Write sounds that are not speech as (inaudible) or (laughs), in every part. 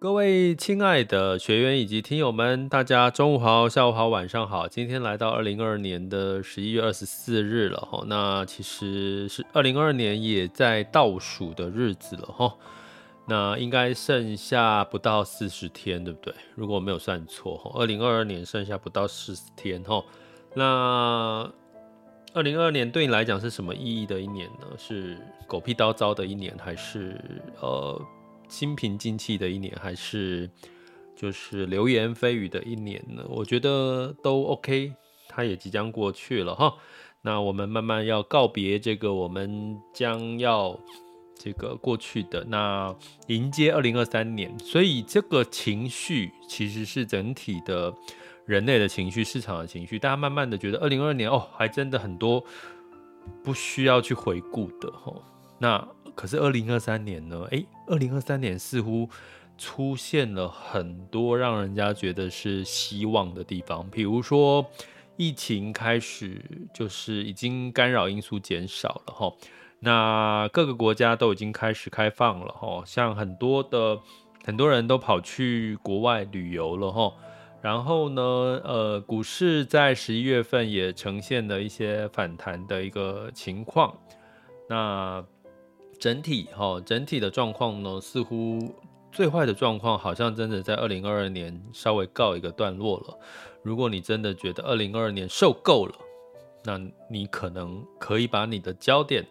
各位亲爱的学员以及听友们，大家中午好、下午好、晚上好。今天来到二零二二年的十一月二十四日了哈，那其实是二零二二年也在倒数的日子了哈，那应该剩下不到四十天，对不对？如果我没有算错，二零二二年剩下不到四十天哈。那二零二二年对你来讲是什么意义的一年呢？是狗屁倒灶的一年，还是呃？心平静气的一年，还是就是流言蜚语的一年呢？我觉得都 OK，它也即将过去了哈。那我们慢慢要告别这个我们将要这个过去的，那迎接二零二三年。所以这个情绪其实是整体的人类的情绪、市场的情绪，大家慢慢的觉得二零二二年哦，还真的很多不需要去回顾的哈。那可是二零二三年呢？诶，二零二三年似乎出现了很多让人家觉得是希望的地方，比如说疫情开始就是已经干扰因素减少了哈，那各个国家都已经开始开放了哈，像很多的很多人都跑去国外旅游了哈，然后呢，呃，股市在十一月份也呈现了一些反弹的一个情况，那。整体哈，整体的状况呢，似乎最坏的状况好像真的在二零二二年稍微告一个段落了。如果你真的觉得二零二二年受够了，那你可能可以把你的焦点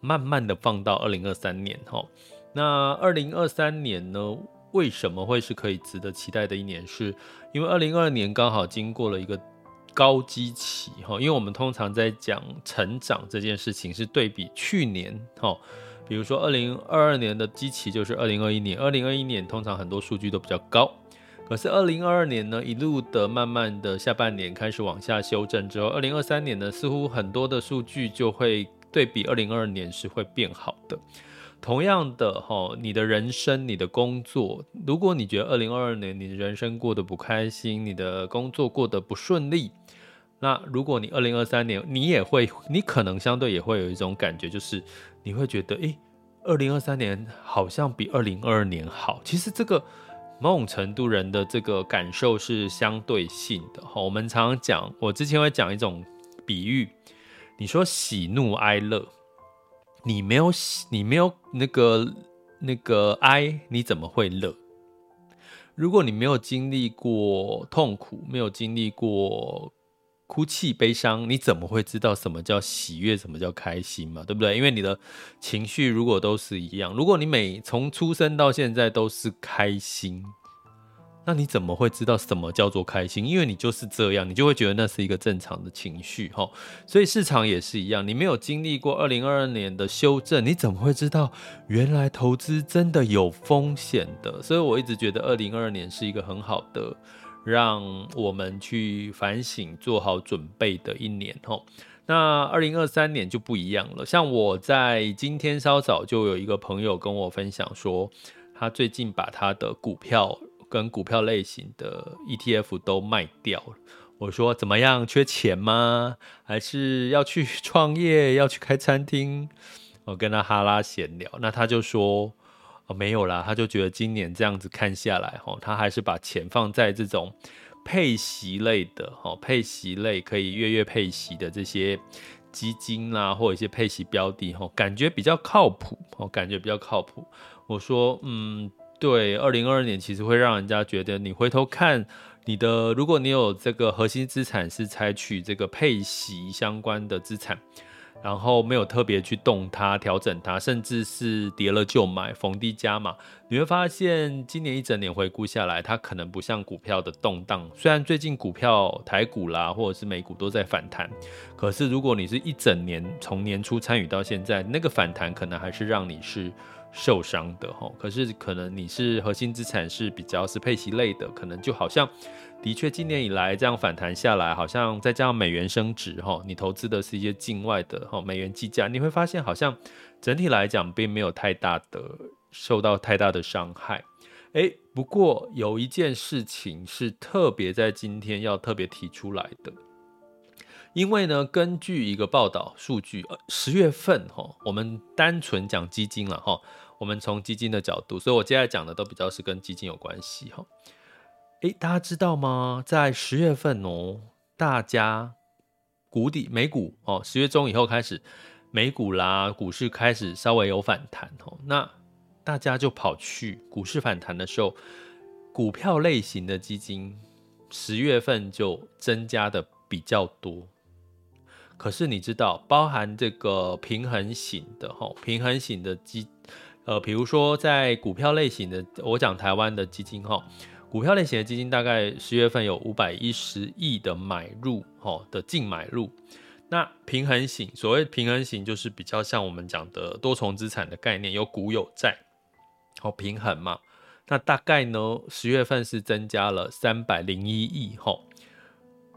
慢慢的放到二零二三年哈。那二零二三年呢，为什么会是可以值得期待的一年？是因为二零二二年刚好经过了一个高基期哈，因为我们通常在讲成长这件事情是对比去年哈。比如说，二零二二年的基期就是二零二一年。二零二一年通常很多数据都比较高，可是二零二二年呢，一路的慢慢的下半年开始往下修正之后，二零二三年呢，似乎很多的数据就会对比二零二二年是会变好的。同样的哈，你的人生、你的工作，如果你觉得二零二二年你的人生过得不开心，你的工作过得不顺利，那如果你二零二三年你也会，你可能相对也会有一种感觉，就是。你会觉得，诶，二零二三年好像比二零二二年好。其实这个某种程度人的这个感受是相对性的。哈，我们常常讲，我之前会讲一种比喻，你说喜怒哀乐，你没有喜，你没有那个那个哀，你怎么会乐？如果你没有经历过痛苦，没有经历过。哭泣、悲伤，你怎么会知道什么叫喜悦，什么叫开心嘛？对不对？因为你的情绪如果都是一样，如果你每从出生到现在都是开心，那你怎么会知道什么叫做开心？因为你就是这样，你就会觉得那是一个正常的情绪哈。所以市场也是一样，你没有经历过二零二二年的修正，你怎么会知道原来投资真的有风险的？所以我一直觉得二零二二年是一个很好的。让我们去反省、做好准备的一年吼。那二零二三年就不一样了。像我在今天稍早就有一个朋友跟我分享说，他最近把他的股票跟股票类型的 ETF 都卖掉了。我说怎么样？缺钱吗？(laughs) 还是要去创业？要去开餐厅？我跟他哈拉闲聊，那他就说哦，没有啦，他就觉得今年这样子看下来，他还是把钱放在这种配息类的，配息类可以月月配息的这些基金啦，或者一些配息标的，感觉比较靠谱，哦，感觉比较靠谱。我说，嗯，对，二零二二年其实会让人家觉得，你回头看。你的，如果你有这个核心资产是采取这个配息相关的资产，然后没有特别去动它、调整它，甚至是跌了就买、逢低加码，你会发现今年一整年回顾下来，它可能不像股票的动荡。虽然最近股票台股啦，或者是美股都在反弹，可是如果你是一整年从年初参与到现在，那个反弹可能还是让你是。受伤的哈，可是可能你是核心资产是比较是配息类的，可能就好像的确今年以来这样反弹下来，好像再加上美元升值哈，你投资的是一些境外的哈美元计价，你会发现好像整体来讲并没有太大的受到太大的伤害。诶，不过有一件事情是特别在今天要特别提出来的。因为呢，根据一个报道数据，呃，十月份哈，我们单纯讲基金了哈，我们从基金的角度，所以我接下来讲的都比较是跟基金有关系哈。诶，大家知道吗？在十月份哦，大家谷底美股哦，十月中以后开始，美股啦，股市开始稍微有反弹哦，那大家就跑去股市反弹的时候，股票类型的基金十月份就增加的比较多。可是你知道，包含这个平衡型的哈，平衡型的基，呃，比如说在股票类型的，我讲台湾的基金哈，股票类型的基金大概十月份有五百一十亿的买入哈的净买入，那平衡型，所谓平衡型就是比较像我们讲的多重资产的概念，有股有债，好平衡嘛，那大概呢十月份是增加了三百零一亿哈。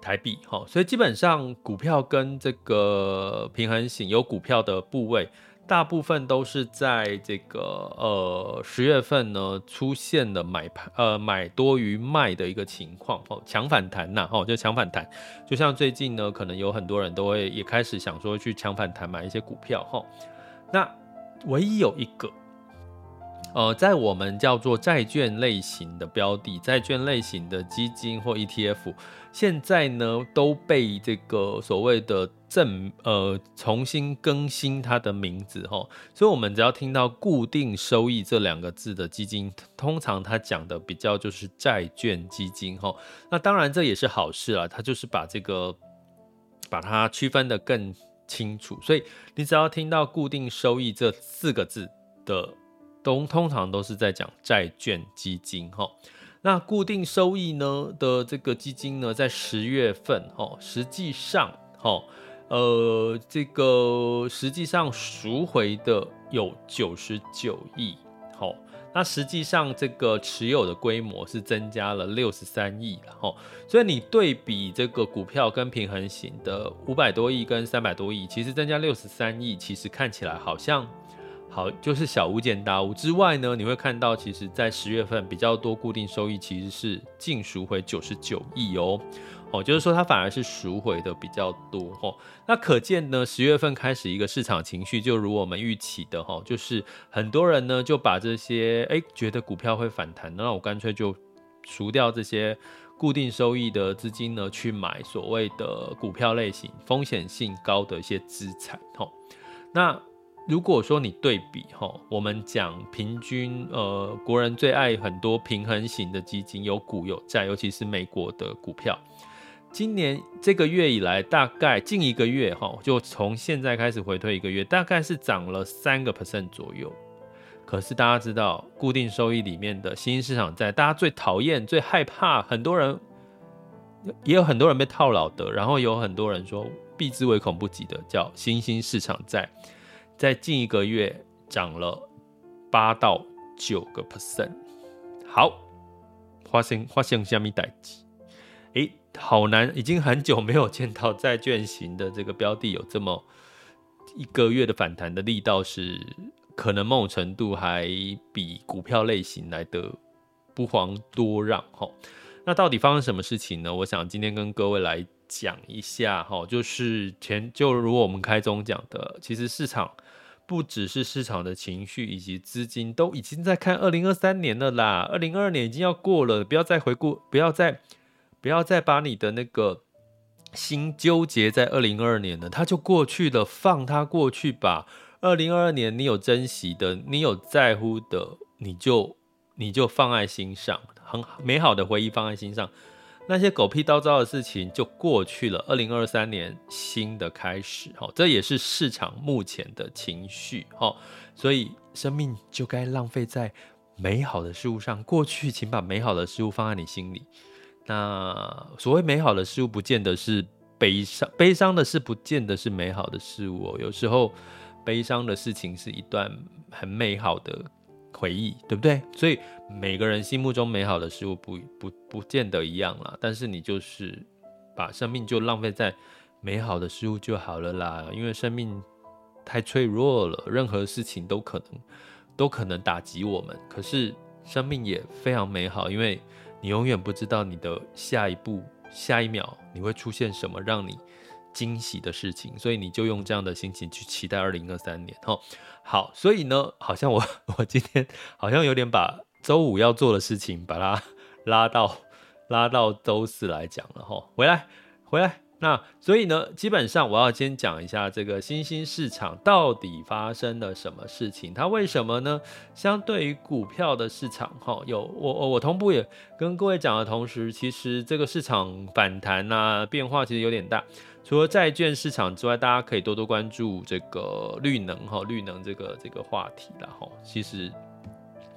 台币，好，所以基本上股票跟这个平衡型有股票的部位，大部分都是在这个呃十月份呢出现了买盘，呃买多于卖的一个情况，哦，强反弹呐，哦，就强反弹，就像最近呢，可能有很多人都会也开始想说去强反弹买一些股票，哈，那唯一有一个。呃，在我们叫做债券类型的标的、债券类型的基金或 ETF，现在呢都被这个所谓的正呃重新更新它的名字哈，所以我们只要听到固定收益这两个字的基金，通常它讲的比较就是债券基金哈。那当然这也是好事啊，它就是把这个把它区分得更清楚，所以你只要听到固定收益这四个字的。都通常都是在讲债券基金哈，那固定收益呢的这个基金呢，在十月份哈，实际上哈，呃，这个实际上赎回的有九十九亿，好，那实际上这个持有的规模是增加了六十三亿了哈，所以你对比这个股票跟平衡型的五百多亿跟三百多亿，其实增加六十三亿，其实看起来好像。好，就是小巫见大巫之外呢，你会看到，其实，在十月份比较多固定收益，其实是净赎回九十九亿哦。哦，就是说它反而是赎回的比较多哦。那可见呢，十月份开始一个市场情绪，就如我们预期的哈，就是很多人呢就把这些哎觉得股票会反弹，那我干脆就赎掉这些固定收益的资金呢，去买所谓的股票类型风险性高的一些资产哦。那如果说你对比哈，我们讲平均，呃，国人最爱很多平衡型的基金，有股有债，尤其是美国的股票。今年这个月以来，大概近一个月哈，就从现在开始回退一个月，大概是涨了三个 percent 左右。可是大家知道，固定收益里面的新兴市场债，大家最讨厌、最害怕，很多人也有很多人被套牢的，然后有很多人说避之唯恐不及的，叫新兴市场债。在近一个月涨了八到九个 percent，好，发生发生什么代志？诶，好难，已经很久没有见到债券型的这个标的有这么一个月的反弹的力道，是可能某种程度还比股票类型来的不遑多让哈。那到底发生什么事情呢？我想今天跟各位来讲一下哈，就是前就如我们开宗讲的，其实市场不只是市场的情绪以及资金都已经在看二零二三年了啦，二零二二年已经要过了，不要再回顾，不要再不要再把你的那个。心纠结在二零二二年呢，它就过去了，放它过去吧。二零二二年，你有珍惜的，你有在乎的，你就你就放在心上，很美好的回忆放在心上。那些狗屁倒灶的事情就过去了。二零二三年新的开始，哈，这也是市场目前的情绪，哈。所以生命就该浪费在美好的事物上。过去，请把美好的事物放在你心里。那所谓美好的事物，不见得是悲伤；悲伤的事，不见得是美好的事物哦。有时候，悲伤的事情是一段很美好的回忆，对不对？所以每个人心目中美好的事物不不不见得一样啦。但是你就是把生命就浪费在美好的事物就好了啦，因为生命太脆弱了，任何事情都可能都可能打击我们。可是生命也非常美好，因为。你永远不知道你的下一步、下一秒你会出现什么让你惊喜的事情，所以你就用这样的心情去期待二零二三年。哈，好，所以呢，好像我我今天好像有点把周五要做的事情把它拉到拉到周四来讲了。哈，回来，回来。那所以呢，基本上我要先讲一下这个新兴市场到底发生了什么事情，它为什么呢？相对于股票的市场，哈，有我我我同步也跟各位讲的同时，其实这个市场反弹啊，变化其实有点大。除了债券市场之外，大家可以多多关注这个绿能哈，绿能这个这个话题了哈。其实，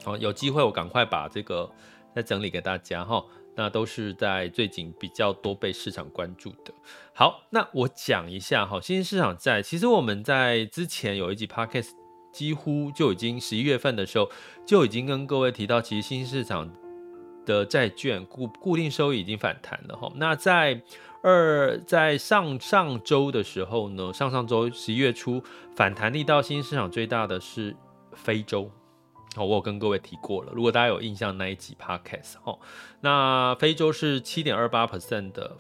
哦，有机会我赶快把这个再整理给大家哈。那都是在最近比较多被市场关注的。好，那我讲一下哈，新兴市场债。其实我们在之前有一集 podcast，几乎就已经十一月份的时候就已经跟各位提到，其实新兴市场的债券固固定收益已经反弹了哈。那在二在上上周的时候呢，上上周十一月初反弹力道新兴市场最大的是非洲。哦，我有跟各位提过了。如果大家有印象，那一集 podcast 哦，那非洲是七点二八 percent 的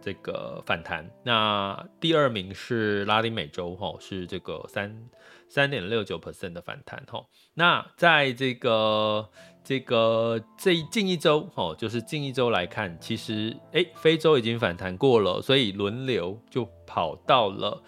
这个反弹，那第二名是拉丁美洲，哈，是这个三三点六九 percent 的反弹，哈。那在这个这个这近一周，哈，就是近一周来看，其实诶，非洲已经反弹过了，所以轮流就跑到了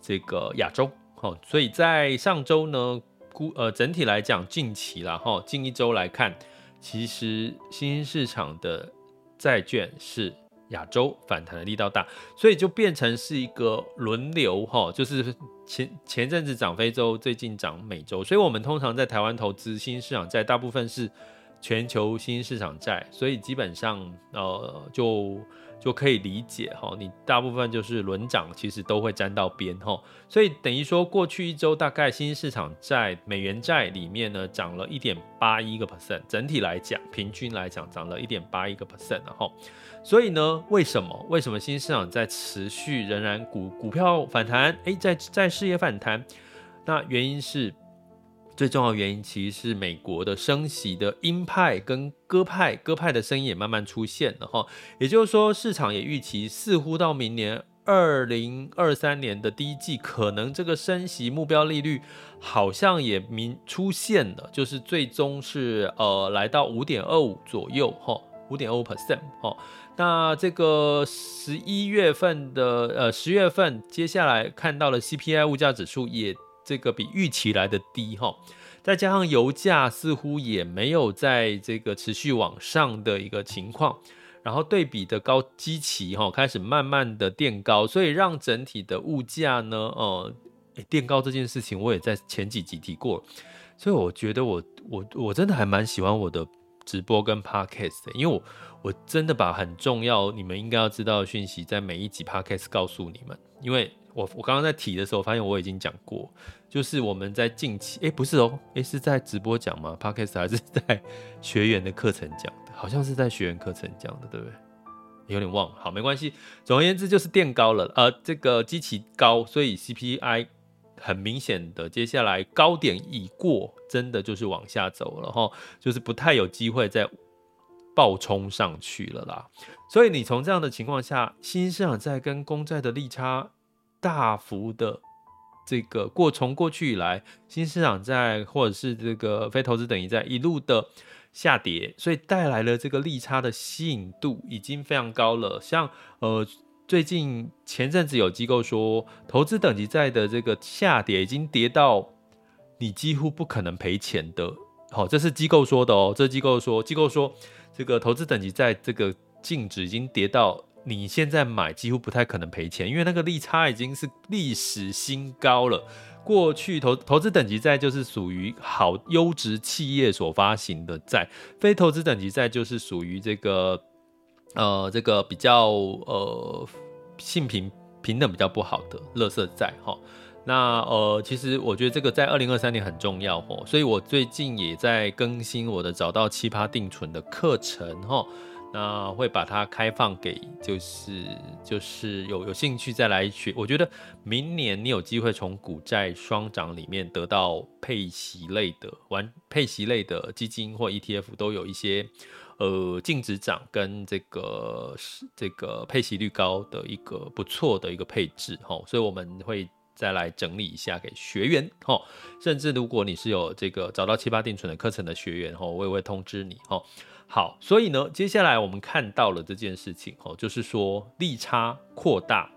这个亚洲，哈。所以在上周呢。估呃，整体来讲，近期啦哈，近一周来看，其实新兴市场的债券是亚洲反弹的力道大，所以就变成是一个轮流哈，就是前前阵子涨非洲，最近涨美洲，所以我们通常在台湾投资新兴市场债，大部分是全球新兴市场债，所以基本上呃就。就可以理解哈，你大部分就是轮涨，其实都会沾到边哈，所以等于说过去一周大概新兴市场在美元债里面呢涨了一点八一个 percent，整体来讲平均来讲涨了一点八一个 percent 然后，所以呢为什么为什么新兴市场在持续仍然股股票反弹，诶，在在事业反弹，那原因是。最重要原因其实是美国的升息的鹰派跟鸽派，鸽派的声音也慢慢出现了哈。也就是说，市场也预期，似乎到明年二零二三年的第一季，可能这个升息目标利率好像也明出现了，就是最终是呃来到五点二五左右哈，五点二五 percent 哈。那这个十一月份的呃十月份，接下来看到了 CPI 物价指数也。这个比预期来的低哈，再加上油价似乎也没有在这个持续往上的一个情况，然后对比的高基期哈开始慢慢的垫高，所以让整体的物价呢，呃，垫高这件事情我也在前几集提过，所以我觉得我我我真的还蛮喜欢我的直播跟 podcast 的，因为我我真的把很重要你们应该要知道的讯息在每一集 podcast 告诉你们，因为。我我刚刚在提的时候，发现我已经讲过，就是我们在近期，哎，不是哦，哎，是在直播讲吗？Podcast 还是在 (laughs) 学员的课程讲的？好像是在学员课程讲的，对不对？有点忘了，好，没关系。总而言之，就是垫高了，呃，这个机器高，所以 CPI 很明显的，接下来高点已过，真的就是往下走了哈，就是不太有机会再暴冲上去了啦。所以你从这样的情况下，新市场债跟公债的利差大幅的这个过从过去以来，新市场债或者是这个非投资等级债一路的下跌，所以带来了这个利差的吸引度已经非常高了。像呃。最近前阵子有机构说，投资等级债的这个下跌已经跌到你几乎不可能赔钱的。好，这是机构说的哦。这机构说，机构说这个投资等级债这个净值已经跌到你现在买几乎不太可能赔钱，因为那个利差已经是历史新高了。过去投投资等级债就是属于好优质企业所发行的债，非投资等级债就是属于这个。呃，这个比较呃性平平等比较不好的垃圾债哈，那呃其实我觉得这个在二零二三年很重要哦，所以我最近也在更新我的找到奇葩定存的课程哈，那会把它开放给就是就是有有兴趣再来学，我觉得明年你有机会从股债双涨里面得到配息类的玩配息类的基金或 ETF 都有一些。呃，净值涨跟这个是这个配息率高的一个不错的一个配置哈，所以我们会再来整理一下给学员哈，甚至如果你是有这个找到七八定存的课程的学员哈，我也会通知你哈。好，所以呢，接下来我们看到了这件事情哈，就是说利差扩大，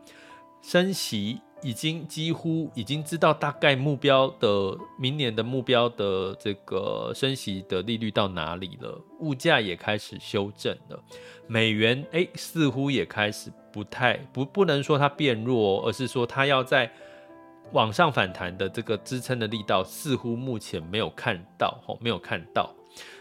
升息。已经几乎已经知道大概目标的明年的目标的这个升息的利率到哪里了，物价也开始修正了，美元诶似乎也开始不太不不能说它变弱，而是说它要在往上反弹的这个支撑的力道似乎目前没有看到，吼没有看到。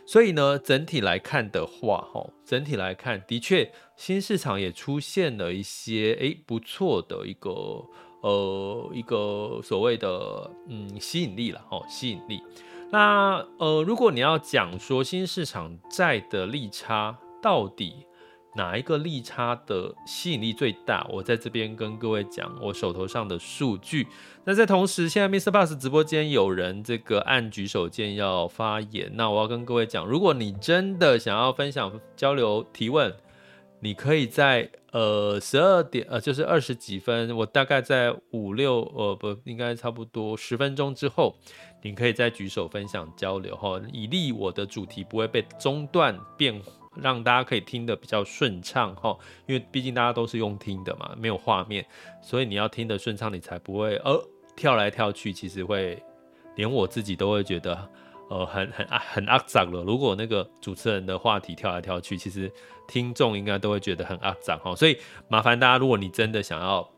所以呢，整体来看的话，哈，整体来看，的确，新市场也出现了一些，诶，不错的一个，呃，一个所谓的，嗯，吸引力了，哦，吸引力。那，呃，如果你要讲说新市场债的利差到底，哪一个利差的吸引力最大？我在这边跟各位讲我手头上的数据。那在同时，现在 MixerBox 直播间有人这个按举手键要发言，那我要跟各位讲，如果你真的想要分享、交流、提问，你可以在呃十二点呃就是二十几分，我大概在五六呃不应该差不多十分钟之后，你可以再举手分享交流哈，以利我的主题不会被中断变。让大家可以听得比较顺畅哈，因为毕竟大家都是用听的嘛，没有画面，所以你要听得顺畅，你才不会呃跳来跳去，其实会连我自己都会觉得呃很很很肮脏了。如果那个主持人的话题跳来跳去，其实听众应该都会觉得很肮脏哈。所以麻烦大家，如果你真的想要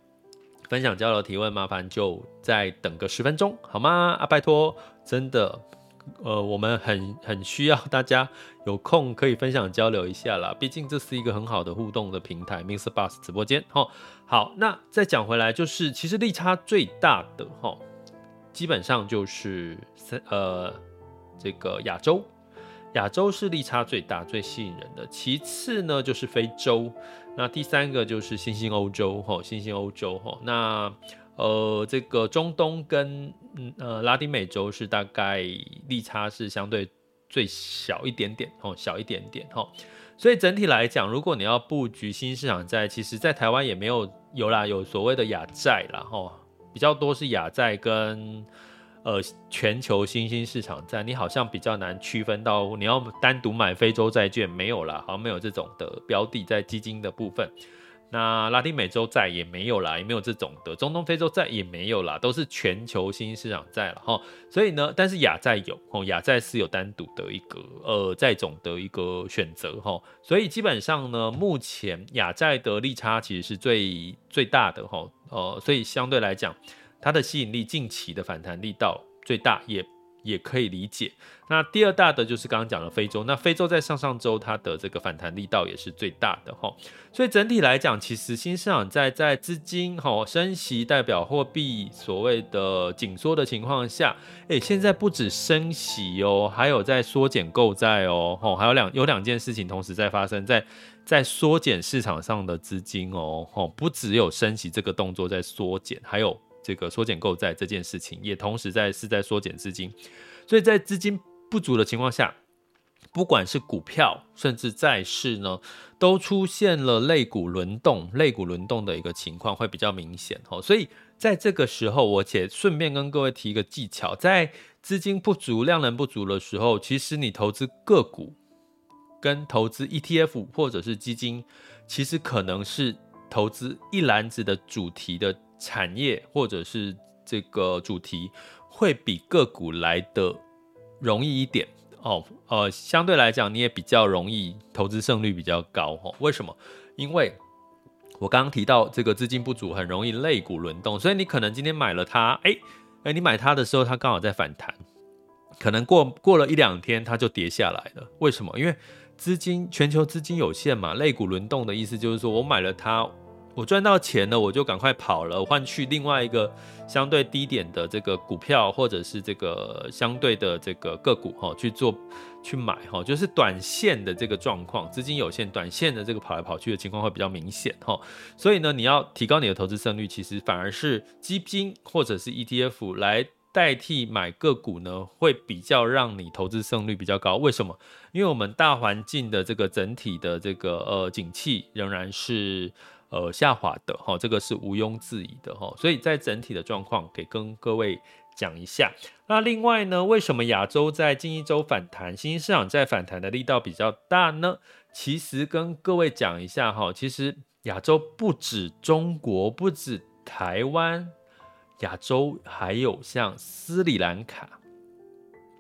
分享交流提问，麻烦就再等个十分钟好吗？啊，拜托，真的。呃，我们很很需要大家有空可以分享交流一下啦，毕竟这是一个很好的互动的平台，Mr. Bus 直播间齁。好，那再讲回来，就是其实利差最大的齁，基本上就是三呃这个亚洲，亚洲是利差最大、最吸引人的。其次呢就是非洲，那第三个就是新兴欧洲齁，新兴欧洲齁。那呃，这个中东跟呃拉丁美洲是大概利差是相对最小一点点哦，小一点点哦。所以整体来讲，如果你要布局新市场债，其实在台湾也没有有啦，有所谓的亚债啦哈，比较多是亚债跟呃全球新兴市场债，你好像比较难区分到你要单独买非洲债券没有啦，好像没有这种的标的在基金的部分。那拉丁美洲债也没有啦，也没有这种的，中东非洲债也没有啦，都是全球新兴市场债了哈。所以呢，但是亚债有哦，亚债是有单独的一个呃债种的一个选择哈。所以基本上呢，目前亚债的利差其实是最最大的哈，呃，所以相对来讲，它的吸引力近期的反弹力道最大也。也可以理解。那第二大的就是刚刚讲的非洲，那非洲在上上周它的这个反弹力道也是最大的哈。所以整体来讲，其实新市场在在资金哈升息代表货币所谓的紧缩的情况下，诶，现在不止升息哦，还有在缩减购债哦，吼，还有两有两件事情同时在发生，在在缩减市场上的资金哦，吼，不只有升息这个动作在缩减，还有。这个缩减购债这件事情，也同时在是在缩减资金，所以在资金不足的情况下，不管是股票甚至债市呢，都出现了类股轮动、类股轮动的一个情况，会比较明显哦。所以在这个时候，我且顺便跟各位提一个技巧，在资金不足、量能不足的时候，其实你投资个股跟投资 ETF 或者是基金，其实可能是投资一篮子的主题的产业或者是这个主题，会比个股来的容易一点哦。呃，相对来讲，你也比较容易投资胜率比较高哦。为什么？因为我刚刚提到这个资金不足，很容易类股轮动，所以你可能今天买了它，哎。哎，你买它的时候，它刚好在反弹，可能过过了一两天，它就跌下来了。为什么？因为资金全球资金有限嘛，类股轮动的意思就是说我买了它，我赚到钱了，我就赶快跑了，换去另外一个相对低点的这个股票，或者是这个相对的这个个股哈去做去买哈，就是短线的这个状况，资金有限，短线的这个跑来跑去的情况会比较明显哈。所以呢，你要提高你的投资胜率，其实反而是基金或者是 ETF 来代替买个股呢，会比较让你投资胜率比较高。为什么？因为我们大环境的这个整体的这个呃景气仍然是。呃，下滑的哈，这个是毋庸置疑的哈，所以在整体的状况，给跟各位讲一下。那另外呢，为什么亚洲在近一周反弹，新兴市场在反弹的力道比较大呢？其实跟各位讲一下哈，其实亚洲不止中国，不止台湾，亚洲还有像斯里兰卡，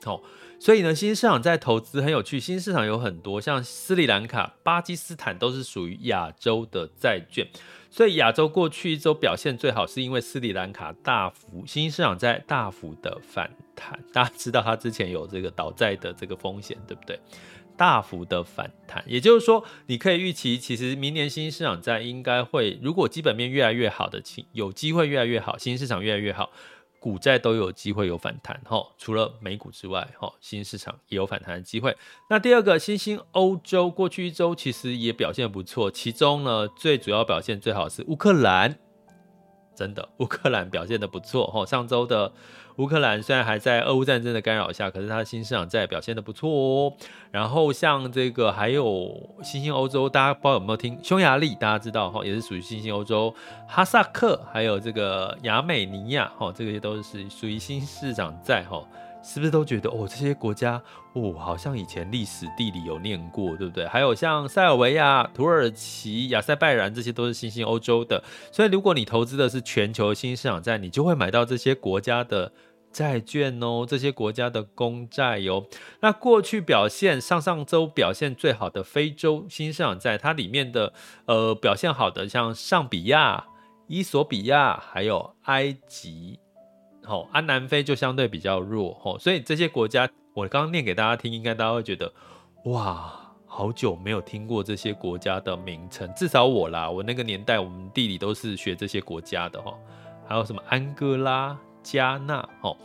好。所以呢，新兴市场在投资很有趣。新兴市场有很多，像斯里兰卡、巴基斯坦都是属于亚洲的债券。所以亚洲过去一周表现最好，是因为斯里兰卡大幅新兴市场在大幅的反弹。大家知道它之前有这个倒债的这个风险，对不对？大幅的反弹，也就是说，你可以预期，其实明年新兴市场债应该会，如果基本面越来越好的情，有机会越来越好，新兴市场越来越好。股债都有机会有反弹，哈，除了美股之外，哈，新兴市场也有反弹的机会。那第二个，新兴欧洲过去一周其实也表现不错，其中呢，最主要表现最好是乌克兰。真的，(laughs) 乌克兰表现的不错哈。上周的乌克兰虽然还在俄乌战争的干扰下，可是它的新市场债表现的不错哦。然后像这个还有新兴欧洲，大家不知道有没有听？匈牙利大家知道哈，也是属于新兴欧洲。哈萨克还有这个亚美尼亚哈，这个也都是属于新兴市场债哈。是不是都觉得哦，这些国家哦，好像以前历史地理有念过，对不对？还有像塞尔维亚、土耳其、亚塞拜然，这些都是新兴欧洲的。所以，如果你投资的是全球新兴市场债，你就会买到这些国家的债券哦，这些国家的公债哟。那过去表现上上周表现最好的非洲新兴市场债，它里面的呃表现好的，像尚比亚、伊索比亚，还有埃及。哦，啊，南非就相对比较弱，哦，所以这些国家我刚刚念给大家听，应该大家会觉得，哇，好久没有听过这些国家的名称，至少我啦，我那个年代，我们地理都是学这些国家的，吼，还有什么安哥拉、加纳，哦，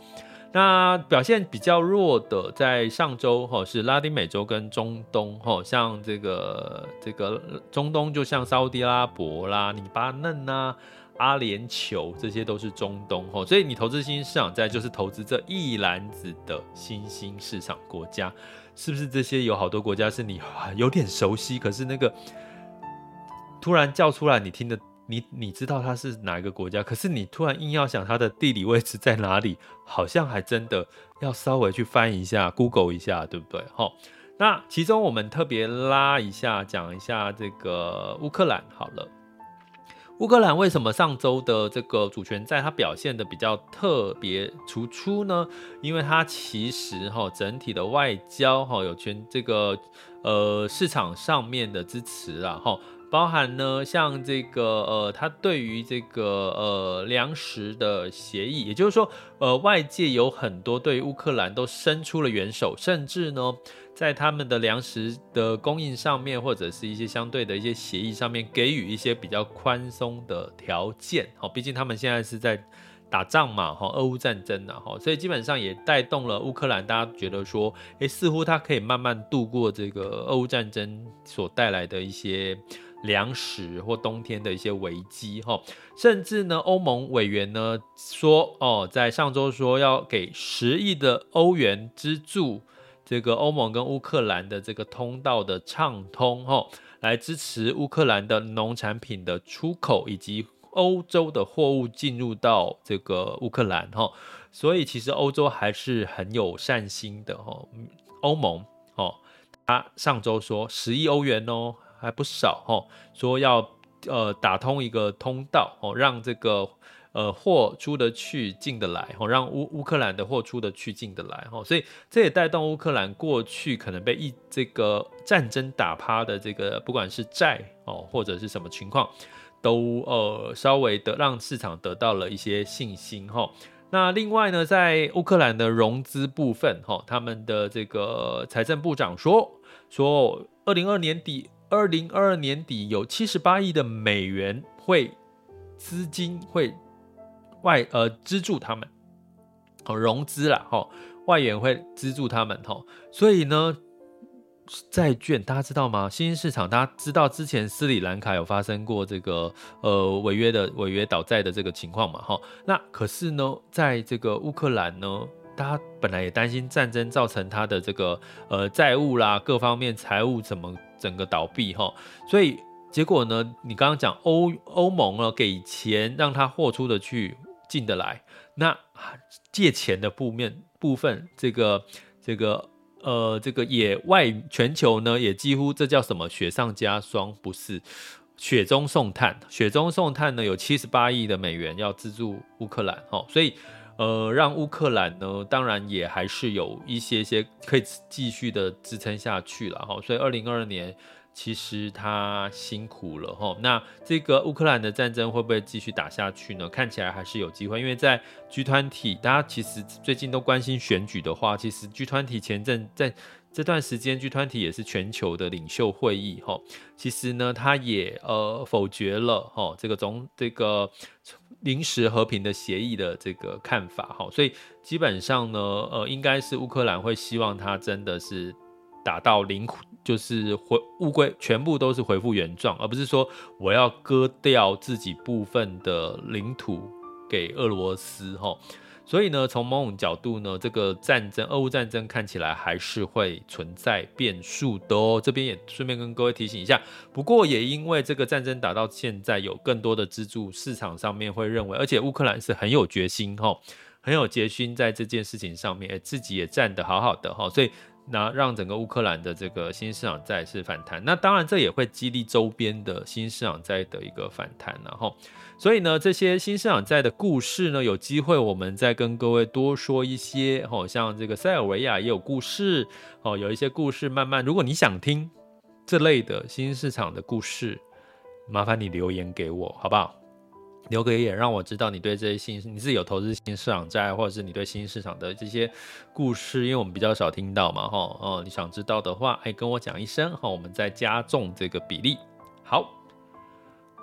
那表现比较弱的，在上周，哈，是拉丁美洲跟中东，哈，像这个这个中东，就像沙乌地拉伯啦、黎巴嫩呐。阿联酋，这些都是中东哦，所以你投资新兴市场债就是投资这一篮子的新兴市场国家，是不是？这些有好多国家是你有点熟悉，可是那个突然叫出来，你听的，你你知道它是哪一个国家，可是你突然硬要想它的地理位置在哪里，好像还真的要稍微去翻一下，Google 一下，对不对？好，那其中我们特别拉一下，讲一下这个乌克兰好了。乌克兰为什么上周的这个主权债它表现的比较特别突出呢？因为它其实哈整体的外交哈有全这个呃市场上面的支持啊哈，包含呢像这个呃它对于这个呃粮食的协议，也就是说呃外界有很多对乌克兰都伸出了援手，甚至呢。在他们的粮食的供应上面，或者是一些相对的一些协议上面，给予一些比较宽松的条件。好，毕竟他们现在是在打仗嘛，哈，俄乌战争啊，哈，所以基本上也带动了乌克兰，大家觉得说，诶，似乎他可以慢慢度过这个俄乌战争所带来的一些粮食或冬天的一些危机，哈，甚至呢，欧盟委员呢说，哦，在上周说要给十亿的欧元资助。这个欧盟跟乌克兰的这个通道的畅通，哈，来支持乌克兰的农产品的出口以及欧洲的货物进入到这个乌克兰，哈。所以其实欧洲还是很有善心的，哈。欧盟，哦，他上周说十亿欧元哦，还不少，哈，说要呃打通一个通道，哦，让这个。呃，货出得去，进得来，吼，让乌乌克兰的货出得去，进得来，吼，所以这也带动乌克兰过去可能被一这个战争打趴的这个，不管是债哦，或者是什么情况，都呃稍微的让市场得到了一些信心，吼。那另外呢，在乌克兰的融资部分，哈，他们的这个财政部长说，说二零二年底，二零二二年底有七十八亿的美元会资金会。外呃资助他们，哦融资啦，哈外援会资助他们，哈所以呢债券大家知道吗？新兴市场大家知道之前斯里兰卡有发生过这个呃违约的违约倒债的这个情况嘛，哈那可是呢在这个乌克兰呢，大家本来也担心战争造成他的这个呃债务啦各方面财务怎么整个倒闭哈，所以结果呢你刚刚讲欧欧盟呢给钱让他货出的去。进得来，那借钱的部面部分，这个这个呃，这个也外全球呢，也几乎这叫什么雪上加霜，不是雪中送炭。雪中送炭呢，有七十八亿的美元要资助乌克兰，哦，所以呃，让乌克兰呢，当然也还是有一些些可以继续的支撑下去了，哈。所以二零二二年。其实他辛苦了哈，那这个乌克兰的战争会不会继续打下去呢？看起来还是有机会，因为在 G 团体大家其实最近都关心选举的话，其实 G 团体前阵在这段时间，G20 也是全球的领袖会议哈。其实呢，他也呃否决了哈这个总这个临时和平的协议的这个看法哈，所以基本上呢，呃，应该是乌克兰会希望他真的是。打到领土，就是回乌龟全部都是恢复原状，而不是说我要割掉自己部分的领土给俄罗斯哈。所以呢，从某种角度呢，这个战争，俄乌战争看起来还是会存在变数的哦。这边也顺便跟各位提醒一下。不过也因为这个战争打到现在，有更多的资助，市场上面会认为，而且乌克兰是很有决心哈，很有决心在这件事情上面，自己也站得好好的哈，所以。那让整个乌克兰的这个新市场债是反弹，那当然这也会激励周边的新市场债的一个反弹，然后，所以呢，这些新市场债的故事呢，有机会我们再跟各位多说一些，哦，像这个塞尔维亚也有故事，哦，有一些故事慢慢，如果你想听这类的新市场的故事，麻烦你留言给我，好不好？留个言，让我知道你对这些新，你自己有投资新市场债，或者是你对新市场的这些故事，因为我们比较少听到嘛，哈，哦，你想知道的话，哎，跟我讲一声，哈，我们再加重这个比例。好，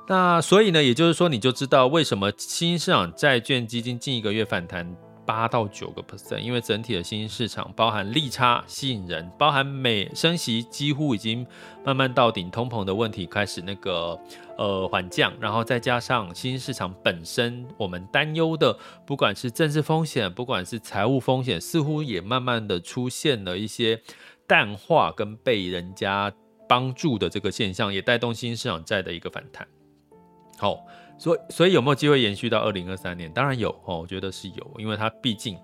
那所以呢，也就是说，你就知道为什么新市场债券基金近一个月反弹。八到九个 percent，因为整体的新兴市场包含利差吸引人，包含美升息几乎已经慢慢到顶，通膨的问题开始那个呃缓降，然后再加上新兴市场本身我们担忧的，不管是政治风险，不管是财务风险，似乎也慢慢的出现了一些淡化跟被人家帮助的这个现象，也带动新兴市场债的一个反弹。好。所以，所以有没有机会延续到二零二三年？当然有哦，我觉得是有，因为它毕竟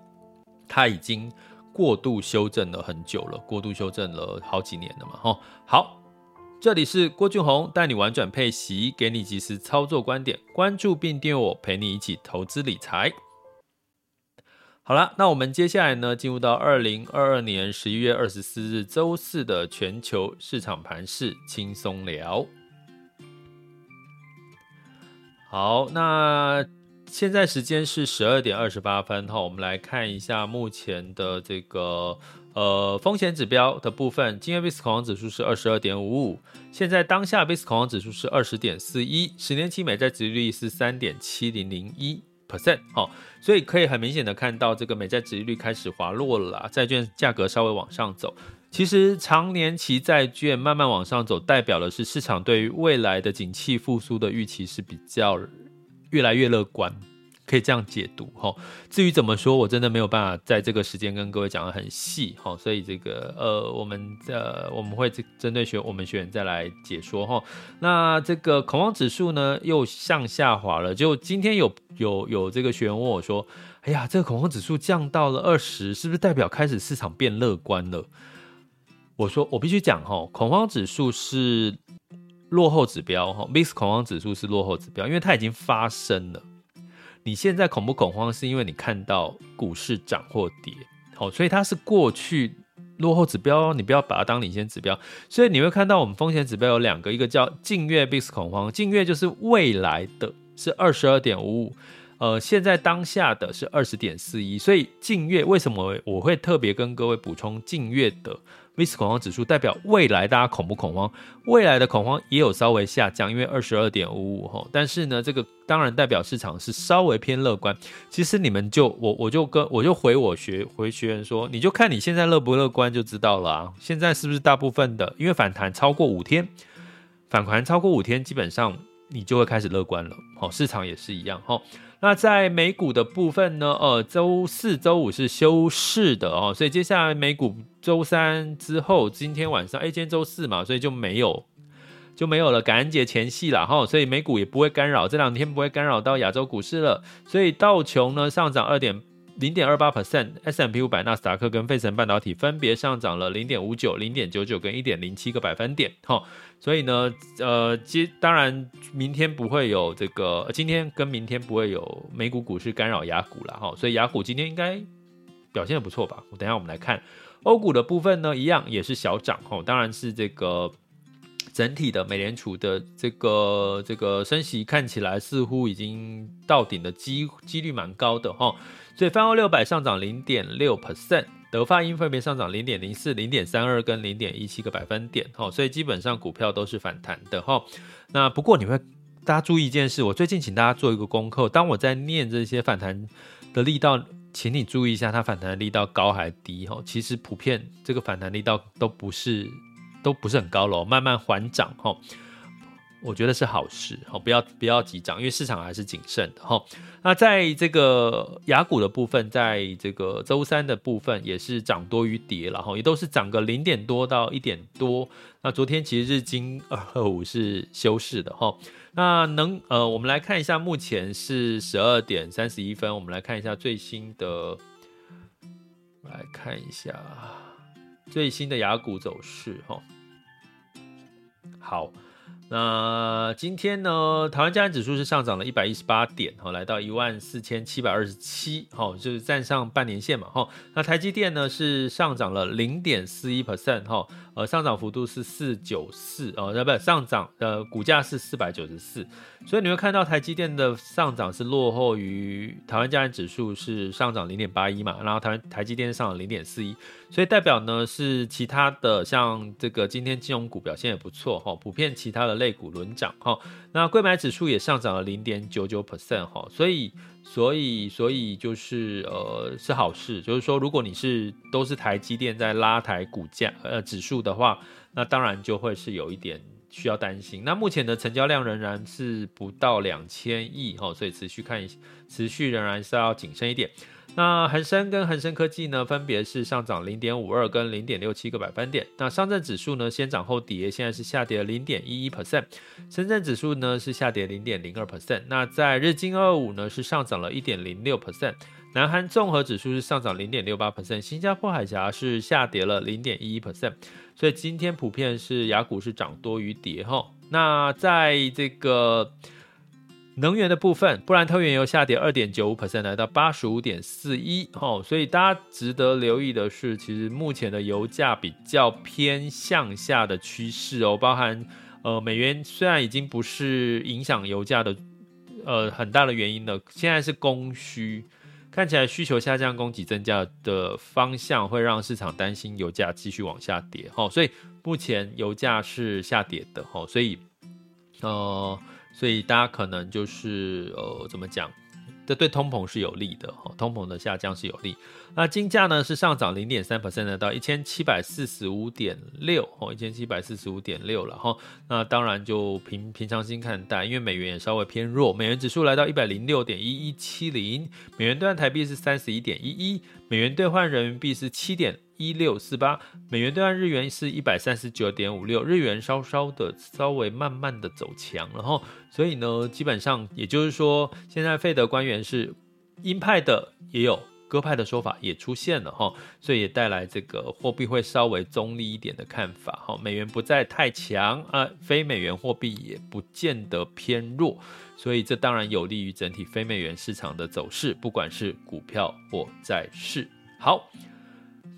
它已经过度修正了很久了，过度修正了好几年了嘛。哦，好，这里是郭俊宏带你玩转配息，给你及时操作观点，关注并订阅我，陪你一起投资理财。好了，那我们接下来呢，进入到二零二二年十一月二十四日周四的全球市场盘势轻松聊。好，那现在时间是十二点二十八分哈，我们来看一下目前的这个呃风险指标的部分。今日 VIX 恐慌指数是二十二点五五，现在当下 VIX 恐慌指数是二十点四一，十年期美债殖利率是三点七零零一 percent 哈，所以可以很明显的看到这个美债殖利率开始滑落了，债券价格稍微往上走。其实长年期债券慢慢往上走，代表的是市场对于未来的景气复苏的预期是比较越来越乐观。可以这样解读哈。至于怎么说，我真的没有办法在这个时间跟各位讲得很细哈。所以这个呃，我们呃我们会针对学我们学员再来解说哈。那这个恐慌指数呢又向下滑了，就今天有有有这个学员问我说：“哎呀，这个恐慌指数降到了二十，是不是代表开始市场变乐观了？”我说我必须讲哈，恐慌指数是落后指标哈，VIX 恐慌指数是落后指标，因为它已经发生了。你现在恐不恐慌，是因为你看到股市涨或跌，好，所以它是过去落后指标，你不要把它当领先指标。所以你会看到我们风险指标有两个，一个叫近月 VIX 恐慌，近月就是未来的是二十二点五五，呃，现在当下的是二十点四一，所以近月为什么我会特别跟各位补充近月的 m i s 恐慌指数代表未来大家恐不恐慌？未来的恐慌也有稍微下降，因为二十二点五五哈。但是呢，这个当然代表市场是稍微偏乐观。其实你们就我我就跟我就回我学回学员说，你就看你现在乐不乐观就知道了啊。现在是不是大部分的，因为反弹超过五天，反弹超过五天，基本上你就会开始乐观了。好，市场也是一样哈。那在美股的部分呢？呃，周四、周五是休市的哦，所以接下来美股周三之后，今天晚上，哎，今天周四嘛，所以就没有就没有了感恩节前夕了哈，所以美股也不会干扰，这两天不会干扰到亚洲股市了，所以道琼呢上涨二点。零点二八 percent，S&P 五百、纳斯达克跟费城半导体分别上涨了零点五九、零点九九跟一点零七个百分点，哈，所以呢，呃，接当然明天不会有这个，今天跟明天不会有美股股市干扰雅股了，哈，所以雅股今天应该表现的不错吧？我等一下我们来看欧股的部分呢，一样也是小涨，哈，当然是这个整体的美联储的这个这个升息看起来似乎已经到顶的机几率蛮高的，哈。所以泛欧六百上涨零点六 percent，德法英分别上涨零点零四、零点三二跟零点一七个百分点，哈，所以基本上股票都是反弹的，哈。那不过你会大家注意一件事，我最近请大家做一个功课，当我在念这些反弹的力道，请你注意一下它反弹的力道高还低，哈。其实普遍这个反弹力道都不是都不是很高了，慢慢缓涨，哈。我觉得是好事，好，不要不要急涨，因为市场还是谨慎的哈。那在这个雅股的部分，在这个周三的部分也是涨多于跌了哈，也都是涨个零点多到一点多。那昨天其实日经二二五是休市的哈。那能呃，我们来看一下，目前是十二点三十一分，我们来看一下最新的，来看一下最新的雅股走势哈。好。那今天呢，台湾加权指数是上涨了一百一十八点，哈，来到一万四千七百二十七，哈，就是站上半年线嘛，哈。那台积电呢是上涨了零点四一 percent，哈，呃，上涨幅度是四九四，哦，不，上涨，呃，股价是四百九十四，所以你会看到台积电的上涨是落后于台湾加权指数是上涨零点八一嘛，然后台台积电上涨零点四一，所以代表呢是其他的像这个今天金融股表现也不错，哈，普遍其他的。类股轮涨哈，那柜买指数也上涨了零点九九 percent 哈，所以所以所以就是呃是好事，就是说如果你是都是台积电在拉抬股价呃指数的话，那当然就会是有一点需要担心。那目前的成交量仍然是不到两千亿哈，所以持续看一持续仍然是要谨慎一点。那恒生跟恒生科技呢，分别是上涨零点五二跟零点六七个百分点。那上证指数呢，先涨后跌，现在是下跌零点一一 percent。深圳指数呢是下跌零点零二 percent。那在日经二五呢是上涨了一点零六 percent。南韩综合指数是上涨零点六八 percent。新加坡海峡是下跌了零点一一 percent。所以今天普遍是雅股是涨多于跌哈。那在这个。能源的部分，布兰特原油下跌二点九五 percent，来到八十五点四一。哈，所以大家值得留意的是，其实目前的油价比较偏向下的趋势哦，包含呃美元虽然已经不是影响油价的呃很大的原因了，现在是供需看起来需求下降，供给增加的方向会让市场担心油价继续往下跌。哈，所以目前油价是下跌的。哈，所以呃。所以大家可能就是呃，怎么讲？这对通膨是有利的，通膨的下降是有利。那金价呢是上涨零点三 percent，到一千七百四十五点六，哦，一千七百四十五点六了哈。那当然就平平常心看待，因为美元也稍微偏弱，美元指数来到一百零六点一一七零，美元兑换台币是三十一点一一，美元兑换人民币是七点一六四八，美元兑换日元是一百三十九点五六，日元稍稍的稍微慢慢的走强，然后所以呢，基本上也就是说，现在费德官员是鹰派的，也有鸽派的说法也出现了哈，所以也带来这个货币会稍微中立一点的看法哈，美元不再太强啊，非美元货币也不见得偏弱，所以这当然有利于整体非美元市场的走势，不管是股票或债市。好。